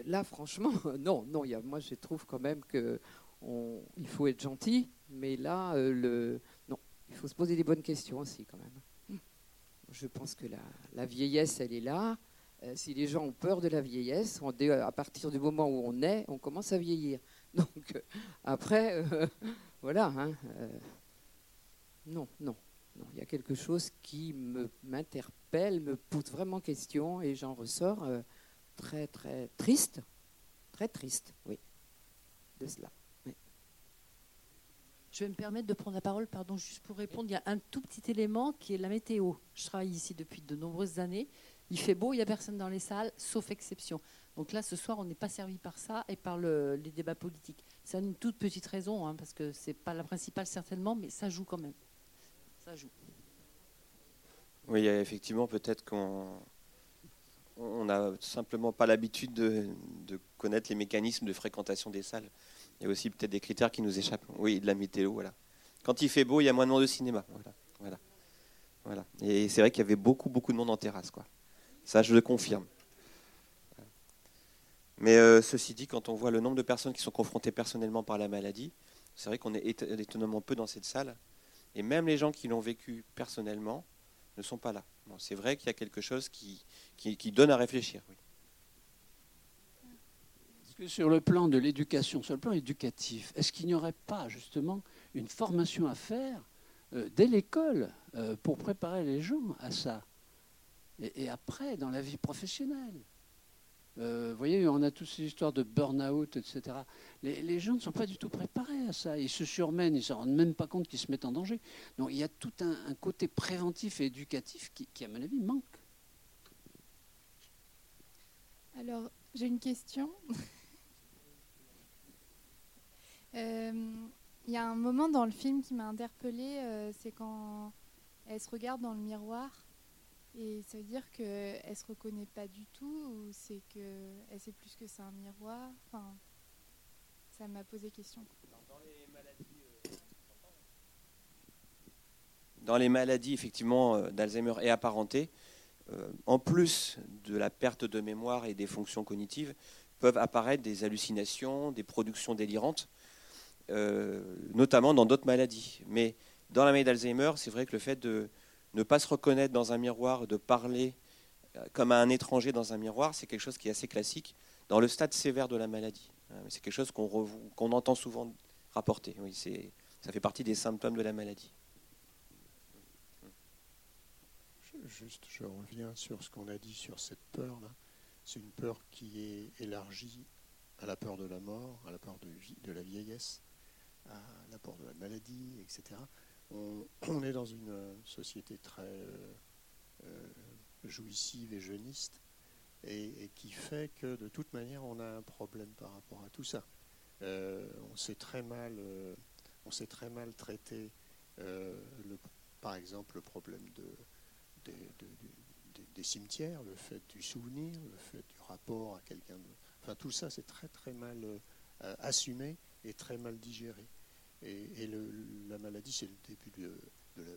Speaker 7: Là, franchement, non, non, moi je trouve quand même que on- il faut être gentil, mais là, non, il faut se poser des bonnes questions aussi quand même. Je pense que la, la vieillesse, elle est là. Si les gens ont peur de la vieillesse, à partir du moment où on est, on commence à vieillir. Donc après, voilà. hein, euh, non, non, non. Il y a quelque chose qui m'interpelle, me pose vraiment question, et j'en ressors euh, très, très triste, très triste, oui, de cela.
Speaker 9: Je vais me permettre de prendre la parole, pardon, juste pour répondre. Il y a un tout petit élément qui est la météo. Je travaille ici depuis de nombreuses années. Il fait beau, il n'y a personne dans les salles, sauf exception. Donc là, ce soir, on n'est pas servi par ça et par le- les débats politiques. C'est une toute petite raison, hein, parce que c'est pas la principale certainement, mais ça joue quand même. Ça joue.
Speaker 2: Oui, effectivement, peut-être qu'on on n'a simplement pas l'habitude de, de connaître les mécanismes de fréquentation des salles. Il y a aussi peut-être des critères qui nous échappent. Oui, de la météo, voilà. Quand il fait beau, il y a moins de monde au cinéma. Voilà. voilà. voilà. Et c'est vrai qu'il y avait beaucoup, beaucoup de monde en terrasse. Quoi. Ça, je le confirme. Mais euh, ceci dit, quand on voit le nombre de personnes qui sont confrontées personnellement par la maladie, c'est vrai qu'on est éton- étonnamment peu dans cette salle. Et même les gens qui l'ont vécu personnellement ne sont pas là. C'est vrai qu'il y a quelque chose qui, donne à réfléchir. oui.
Speaker 5: Que sur le plan de l'éducation, sur le plan éducatif, est-ce qu'il n'y aurait pas justement une formation à faire euh, dès l'école euh, pour préparer les gens à ça? Et, après, dans la vie professionnelle? Vous voyez, on a toutes ces histoires de burn-out, etc. Les, les gens ne sont pas du tout préparés à ça. Ils se surmènent, ils ne se rendent même pas compte qu'ils se mettent en danger. Donc il y a tout un, un côté préventif et éducatif qui, qui, à mon avis, manque.
Speaker 10: Alors, j'ai une question. Euh, Il y a un moment dans le film qui m'a interpellée, euh, c'est quand elle se regarde dans le miroir. Et ça veut dire qu'elle se reconnaît pas du tout ou c'est qu'elle sait plus que c'est un miroir enfin, Ça m'a posé question.
Speaker 2: Dans les maladies effectivement euh, d'Alzheimer et apparentées, euh, en plus de la perte de mémoire et des fonctions cognitives, peuvent apparaître des hallucinations, des productions délirantes, euh, notamment dans d'autres maladies. Mais dans la maladie d'Alzheimer, c'est vrai que le fait de ne pas se reconnaître dans un miroir, de parler euh, comme à un étranger dans un miroir, c'est quelque chose qui est assez classique dans le stade sévère de la maladie. Euh, C'est quelque chose qu'on entend souvent rapporter. Oui, ça fait partie des symptômes de la maladie.
Speaker 6: Juste, je reviens sur ce qu'on a dit sur cette peur-là. C'est une peur qui est élargie à la peur de la mort, à la peur de la vieillesse, à la peur de la maladie, etc. On, est dans une euh, société très euh, euh, jouissive et jeuniste, et, qui fait que de toute manière, on a un problème par rapport à tout ça. On sait très mal, euh, le, par exemple, le problème de des, de- de- des- des cimetières, le fait du souvenir, le fait du rapport à quelqu'un. Enfin, tout ça, c'est très très mal assumé et très mal digéré. Et, la maladie, c'est le début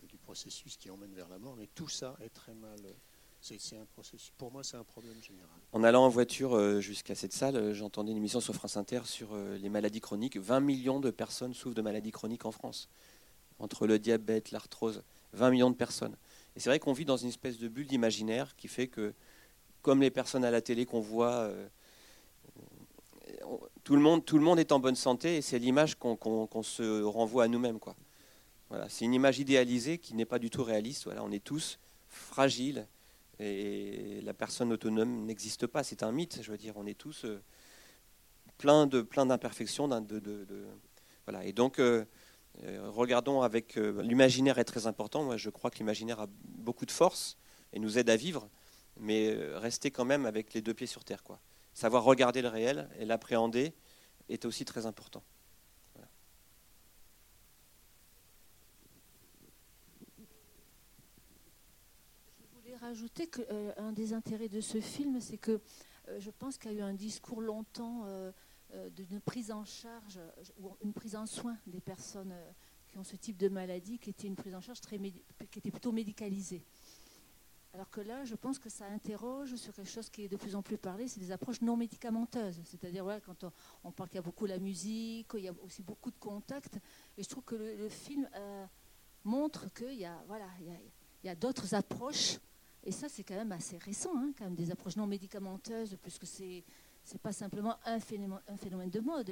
Speaker 6: du processus qui emmène vers la mort, mais tout ça est très mal... Un processus. Pour moi, c'est un problème général.
Speaker 2: En allant en voiture euh, jusqu'à cette salle, euh, j'entendais une émission sur France Inter sur euh, les maladies chroniques. 20 millions de personnes souffrent de maladies chroniques en France. Entre le diabète, l'arthrose, 20 millions de personnes. Et c'est vrai qu'on vit dans une espèce de bulle d'imaginaire qui fait que, comme les personnes à la télé qu'on voit, tout, le monde, est en bonne santé et c'est l'image qu'on se renvoie à nous-mêmes. Voilà, c'est une image idéalisée qui n'est pas du tout réaliste. Voilà, on est tous fragiles et la personne autonome n'existe pas. C'est un mythe, je veux dire. On est tous euh, plein de plein d'imperfections. Voilà. Et donc, euh, euh, regardons avec l'imaginaire est très important. Moi, je crois que l'imaginaire a beaucoup de force et nous aide à vivre, mais rester quand même avec les deux pieds sur terre, quoi. Savoir regarder le réel et l'appréhender est aussi très important.
Speaker 4: rajouter qu'un euh, des intérêts de ce film, c'est que euh, je pense qu'il y a eu un discours longtemps euh, d'une prise en charge ou une prise en soin des personnes qui ont ce type de maladie, qui était une prise en charge très qui était plutôt médicalisée. Alors que là, je pense que ça interroge sur quelque chose qui est de plus en plus parlé, c'est des approches non médicamenteuses. C'est-à-dire, quand on, parle qu'il y a beaucoup la musique, il y a aussi beaucoup de contacts. Et je trouve que le, film montre qu'il y a, voilà, il y a d'autres approches et ça, c'est quand même assez récent, hein, quand même, des approches non médicamenteuses, puisque c'est c'est pas simplement un phénomène, un phénomène de mode.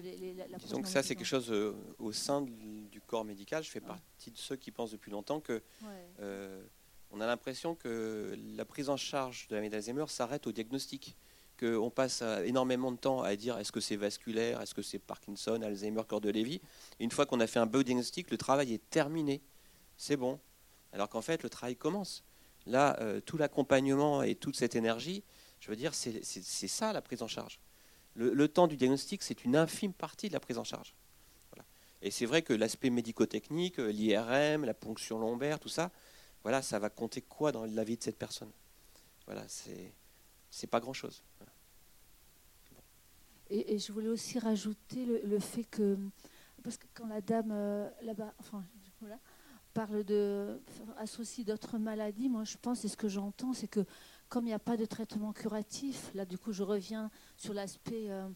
Speaker 2: Donc ça, c'est quelque chose euh, au sein du corps médical. Je fais partie de ceux qui pensent depuis longtemps que euh, on a l'impression que la prise en charge de la maladie d'Alzheimer s'arrête au diagnostic. Qu'on passe énormément de temps à dire est-ce que c'est vasculaire, est-ce que c'est Parkinson, Alzheimer, corps de Lévy. une fois qu'on a fait un beau diagnostic, le travail est terminé. C'est bon. Alors qu'en fait, le travail commence. Là, euh, tout l'accompagnement et toute cette énergie, je veux dire, c'est ça la prise en charge. Le, temps du diagnostic, c'est une infime partie de la prise en charge. Et c'est vrai que l'aspect médico-technique, euh, l'IRM, la ponction lombaire, tout ça, voilà, ça va compter quoi dans la vie de cette personne? Voilà, c'est pas grand-chose.
Speaker 4: Et, je voulais aussi rajouter le, fait que, parce que quand la dame euh, là-bas, enfin, parle de associe d'autres maladies, moi je pense, et ce que j'entends, c'est que comme il n'y a pas de traitement curatif, là du coup je reviens sur l'aspect euh,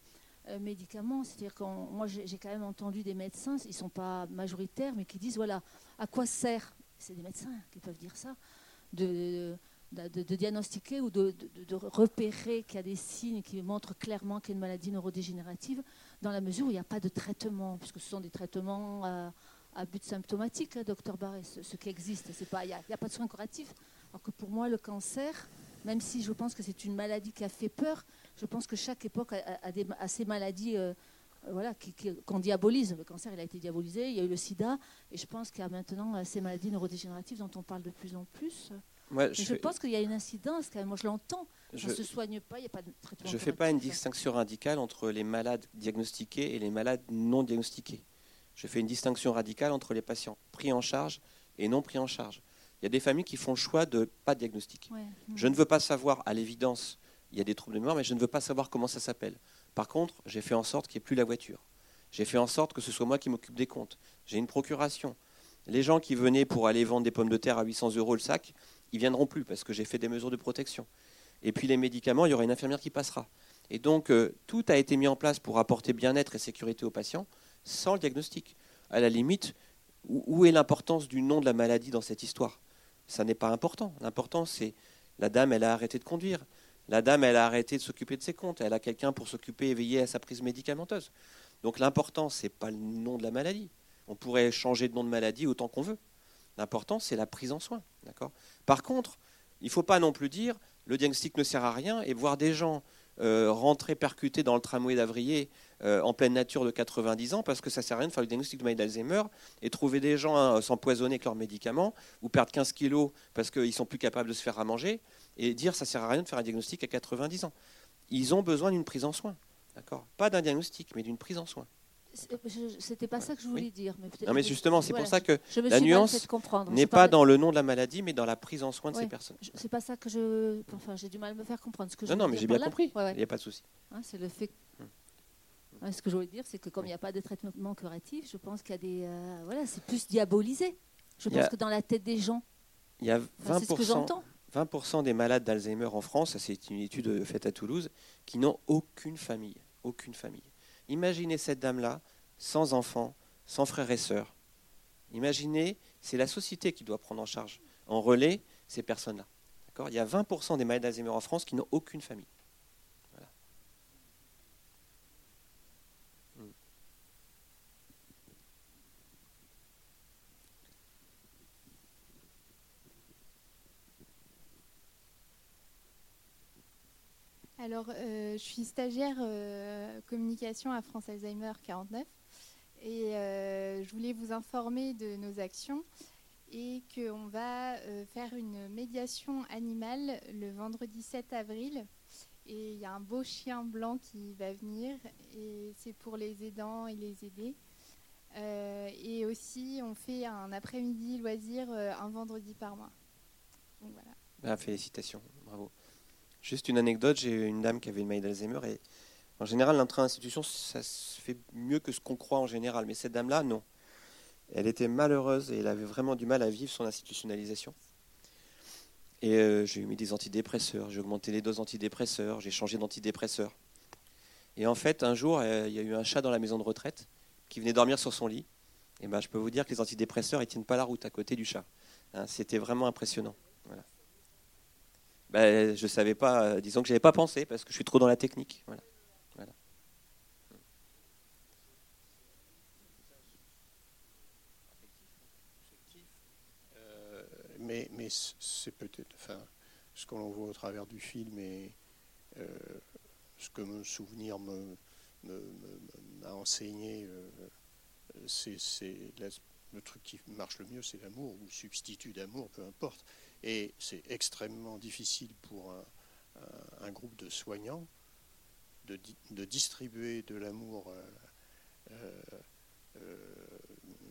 Speaker 4: euh, médicament, c'est-à-dire que moi j'ai quand même entendu des médecins, ils ne sont pas majoritaires, mais qui disent voilà, à quoi sert, c'est des médecins qui peuvent dire ça, de, de, diagnostiquer ou de, repérer qu'il y a des signes qui montrent clairement qu'il y a une maladie neurodégénérative, dans la mesure où il n'y a pas de traitement, puisque ce sont des traitements... À but symptomatique, hein, docteur Barré, ce, qui existe. Il n'y a, a, pas de soins curatifs. Alors que pour moi, le cancer, même si je pense que c'est une maladie qui a fait peur, je pense que chaque époque a, des, ces maladies euh, voilà, qu'on diabolise. Le cancer, il a été diabolisé, il y a eu le sida, et je pense qu'il y a maintenant euh, ces maladies neurodégénératives dont on parle de plus en plus. je, pense qu'il y a une incidence, quand même. moi je l'entends. Je ne se soigne pas, il n'y a pas de traitement.
Speaker 2: Je ne fais pas une distinction radicale entre les malades diagnostiqués et les malades non diagnostiqués je fais une distinction radicale entre les patients pris en charge et non pris en charge. Il y a des familles qui font le choix de pas diagnostiquer. Je ne veux pas savoir, à l'évidence, il y a des troubles de mémoire, mais je ne veux pas savoir comment ça s'appelle. Par contre, j'ai fait en sorte qu'il n'y ait plus la voiture. J'ai fait en sorte que ce soit moi qui m'occupe des comptes. J'ai une procuration. Les gens qui venaient pour aller vendre des pommes de terre à 800 euros le sac, ils viendront plus parce que j'ai fait des mesures de protection. Et puis les médicaments, il y aura une infirmière qui passera. Et donc, euh, tout a été mis en place pour apporter bien-être et sécurité aux patients sans le diagnostic. À la limite, où est l'importance du nom de la maladie dans cette histoire? Ça n'est pas important. L'important, c'est la dame, elle a arrêté de conduire. La dame, elle a arrêté de s'occuper de ses comptes. Elle a quelqu'un pour s'occuper et veiller à sa prise médicamenteuse. Donc l'important, ce n'est pas le nom de la maladie. On pourrait changer de nom de maladie autant qu'on veut. L'important, c'est la prise en soin. Par contre, il ne faut pas non plus dire le diagnostic ne sert à rien et voir des gens euh, rentrer percutés dans le tramway d'Avrier euh, en pleine nature de 90 ans parce que ça sert à rien de faire le diagnostic de maladie d'Alzheimer et trouver des gens hein, s'empoisonner avec leurs médicaments ou perdre 15 kilos parce qu'ils sont plus capables de se faire à manger et dire ça sert à rien de faire un diagnostic à 90 ans. Ils ont besoin d'une prise en soin, d'accord? Pas d'un diagnostic, mais d'une prise en soin.
Speaker 4: C'était pas ça que je voulais dire.
Speaker 2: Mais non, mais justement, c'est pour ça que la nuance n'est pas dans le nom de la maladie, mais dans la prise en soin de ces personnes.
Speaker 4: C'est pas ça que je. Enfin, j'ai du mal à me faire comprendre. Ce que
Speaker 2: non, non, mais j'ai bien compris. Il n'y a pas de souci.
Speaker 4: Hein, c'est le fait ce que je voulais dire, c'est que comme il n'y a pas de traitement curatif, je pense qu'il y a des. Euh, voilà, c'est plus diabolisé. Je pense que dans la tête des gens.
Speaker 2: Il y a 20%, 20% des malades d'Alzheimer en France, c'est une étude faite à Toulouse, qui n'ont aucune famille. Aucune famille. Imaginez cette dame-là, sans enfants, sans frères et sœurs. Imaginez, c'est la société qui doit prendre en charge, en relais, ces personnes-là. Il y a 20% des malades d'Alzheimer en France qui n'ont aucune famille.
Speaker 10: Alors, euh, je suis stagiaire euh, communication à France Alzheimer 49 et euh, je voulais vous informer de nos actions et qu'on va faire une médiation animale le vendredi 7 avril. Et il y a un beau chien blanc qui va venir et c'est pour les aidants et les aider. et aussi, on fait un après-midi loisir un vendredi par mois.
Speaker 2: Donc voilà. Ben, félicitations, bravo. Juste une anecdote, j'ai une dame qui avait une maladie d'Alzheimer et en général, l'entrée en institution, ça se fait mieux que ce qu'on croit en général. Mais cette dame-là, non. Elle était malheureuse et elle avait vraiment du mal à vivre son institutionnalisation. Et euh, j'ai mis des antidépresseurs, j'ai augmenté les doses antidépresseurs, j'ai changé d'antidépresseur. Et en fait, un jour, euh, il y a eu un chat dans la maison de retraite qui venait dormir sur son lit. Et ben, je peux vous dire que les antidépresseurs, ils tiennent pas la route à côté du chat. Hein, c'était vraiment impressionnant. Ben, je savais pas, euh, disons que j'avais pas pensé parce que je suis trop dans la technique.
Speaker 6: Euh, mais, mais c'est peut-être, enfin, ce qu'on voit au travers du film et euh, ce que mon souvenir me, m'a enseigné, c'est, le truc qui marche le mieux, c'est l'amour ou substitut d'amour, peu importe. Et c'est extrêmement difficile pour un, groupe de soignants de, distribuer de l'amour euh, euh, euh,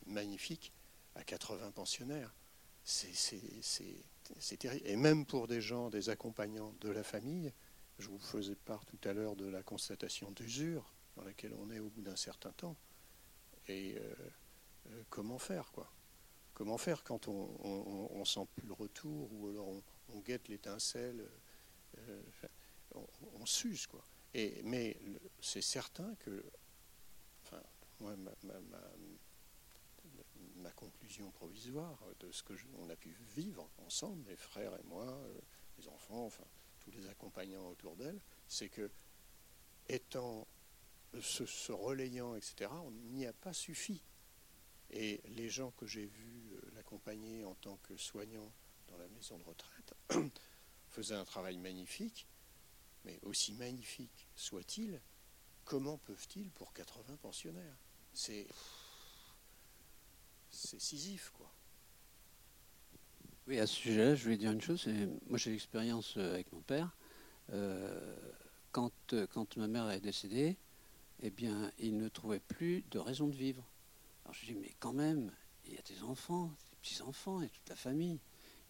Speaker 6: magnifique à 80 pensionnaires. C'est terrible. Et même pour des gens, des accompagnants de la famille, je vous faisais part tout à l'heure de la constatation d'usure dans laquelle on est au bout d'un certain temps. Et comment faire, quoi? Comment faire quand on, sent plus le retour ou alors on, guette l'étincelle euh, on, s'use quoi. Et, mais c'est certain que, moi, ma, conclusion provisoire de ce que on a pu vivre ensemble, mes frères et moi, euh, les enfants, enfin tous les accompagnants autour d'elle, c'est que étant se, se relayant, etc., on n'y a pas suffi. Et les gens que j'ai vus euh, l'accompagner en tant que soignant dans la maison de retraite faisaient un travail magnifique, mais aussi magnifique soit-il, comment peuvent-ils pour 80 pensionnaires? C'est c'est Sisyphe, quoi.
Speaker 5: Oui, à ce sujet-là, je voulais dire une chose. Moi, j'ai l'expérience euh, avec mon père. Euh, quand, quand ma mère est décédée, eh bien, il ne trouvait plus de raison de vivre. Alors je dis, mais quand même, il y a des enfants, des petits-enfants et toute la famille.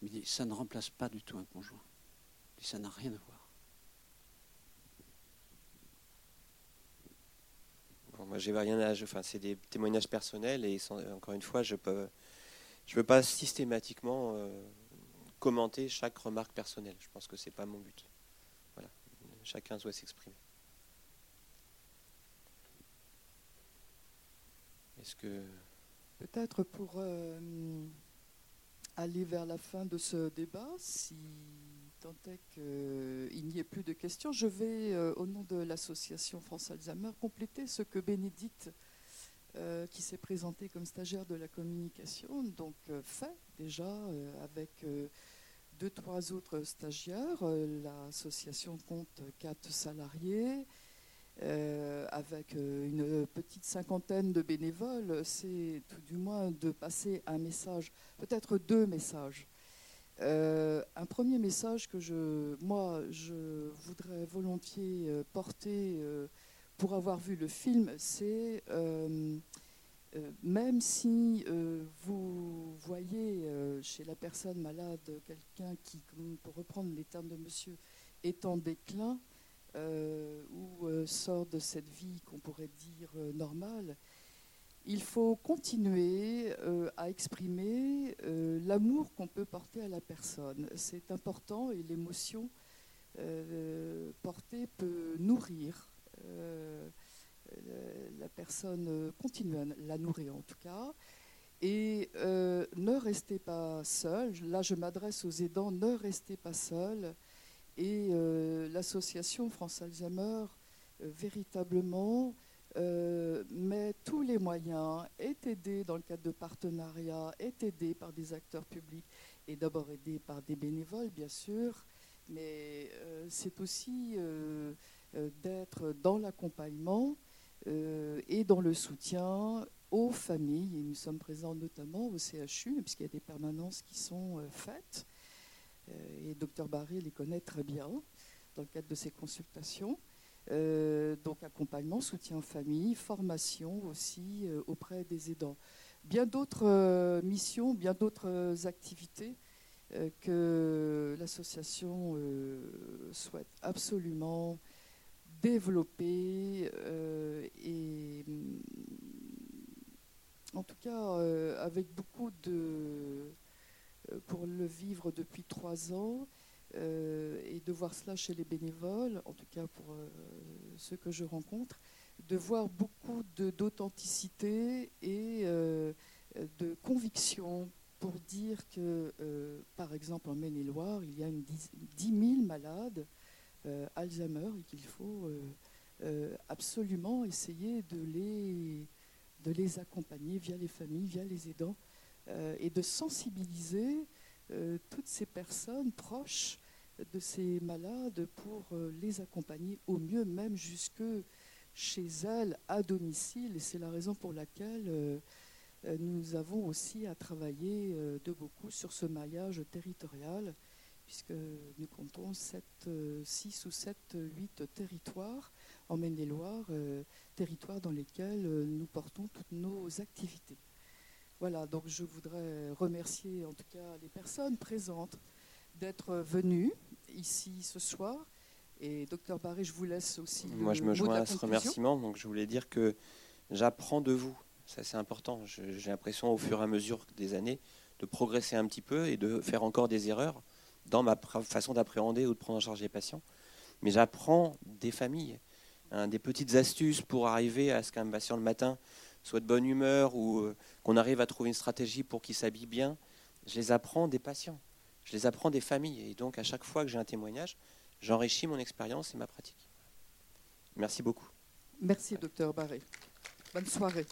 Speaker 5: Il me dit, ça ne remplace pas du tout un conjoint. Ça n'a rien à voir.
Speaker 2: moi, j'ai rien à. Enfin, c'est des témoignages personnels et encore une fois, je peux, je veux pas systématiquement euh, commenter chaque remarque personnelle. Je pense que c'est pas mon but. Voilà, chacun doit s'exprimer.
Speaker 1: Peut-être pour euh, aller vers la fin de ce débat, si tant est qu'il n'y ait plus de questions, je vais, euh, au nom de l'association France Alzheimer, compléter ce que Bénédicte, euh, qui s'est présentée comme stagiaire de la communication, donc fait déjà avec deux, trois autres stagiaires. L'association compte quatre salariés. Euh, avec euh, une petite cinquantaine de bénévoles, c'est tout du moins de passer un message, peut-être deux messages. Euh, un premier message que je, moi, je voudrais volontiers porter pour avoir vu le film, c'est même si vous voyez chez la personne malade quelqu'un qui, pour reprendre les termes de monsieur, est en déclin, euh, ou euh, sort de cette vie qu'on pourrait dire euh, normale, il faut continuer à exprimer l'amour qu'on peut porter à la personne. C'est important et l'émotion portée peut nourrir la personne, continue à la nourrir en tout cas. Et ne restez pas seul. Là, je m'adresse aux aidants. Ne restez pas seul. Et euh, l'association France Alzheimer, euh, véritablement, euh, met tous les moyens, est aidée dans le cadre de partenariats, est aidée par des acteurs publics et d'abord aidée par des bénévoles, bien sûr, mais c'est aussi d'être dans l'accompagnement et dans le soutien aux familles. Et nous sommes présents notamment au CHU, puisqu'il y a des permanences qui sont faites. Et Dr Barré les connaît très bien dans le cadre de ses consultations. Euh, donc accompagnement, soutien aux familles, formation aussi euh, auprès des aidants. Bien d'autres euh, missions, bien d'autres activités que l'association souhaite absolument développer et en tout cas avec beaucoup de pour le vivre depuis trois ans euh, et de voir cela chez les bénévoles, en tout cas pour euh, ceux que je rencontre, de voir beaucoup d'authenticité et euh, de conviction pour dire que, par exemple, en Maine-et-Loire, il y a une 10 000 malades Alzheimer et qu'il faut absolument essayer de les, de les accompagner via les familles, via les aidants, et de sensibiliser toutes ces personnes proches de ces malades pour euh, les accompagner au mieux, même jusque chez elles, à domicile. C'est la raison pour laquelle euh, euh, nous avons aussi à travailler de beaucoup sur ce maillage territorial, puisque nous comptons 6 ou 7, 8 territoires en Maine-et-Loire, territoires dans lesquels nous portons toutes nos activités. Voilà, donc je voudrais remercier en tout cas les personnes présentes d'être venu ici ce soir. Et docteur Barré, je vous laisse aussi.
Speaker 2: Moi, je me joins à ce remerciement. Donc, je voulais dire que j'apprends de vous. Ça, c'est important. J'ai l'impression, au fur et à mesure des années, de progresser un petit peu et de faire encore des erreurs dans ma façon d'appréhender ou de prendre en charge les patients. Mais j'apprends des familles, hein, des petites astuces pour arriver à ce qu'un patient le matin soit de bonne humeur ou euh, qu'on arrive à trouver une stratégie pour qu'il s'habille bien. Je les apprends des patients je les apprends des familles. Et donc, à chaque fois que j'ai un témoignage, j'enrichis mon expérience et ma pratique. Merci beaucoup.
Speaker 1: Merci, docteur Barré. Bonne soirée.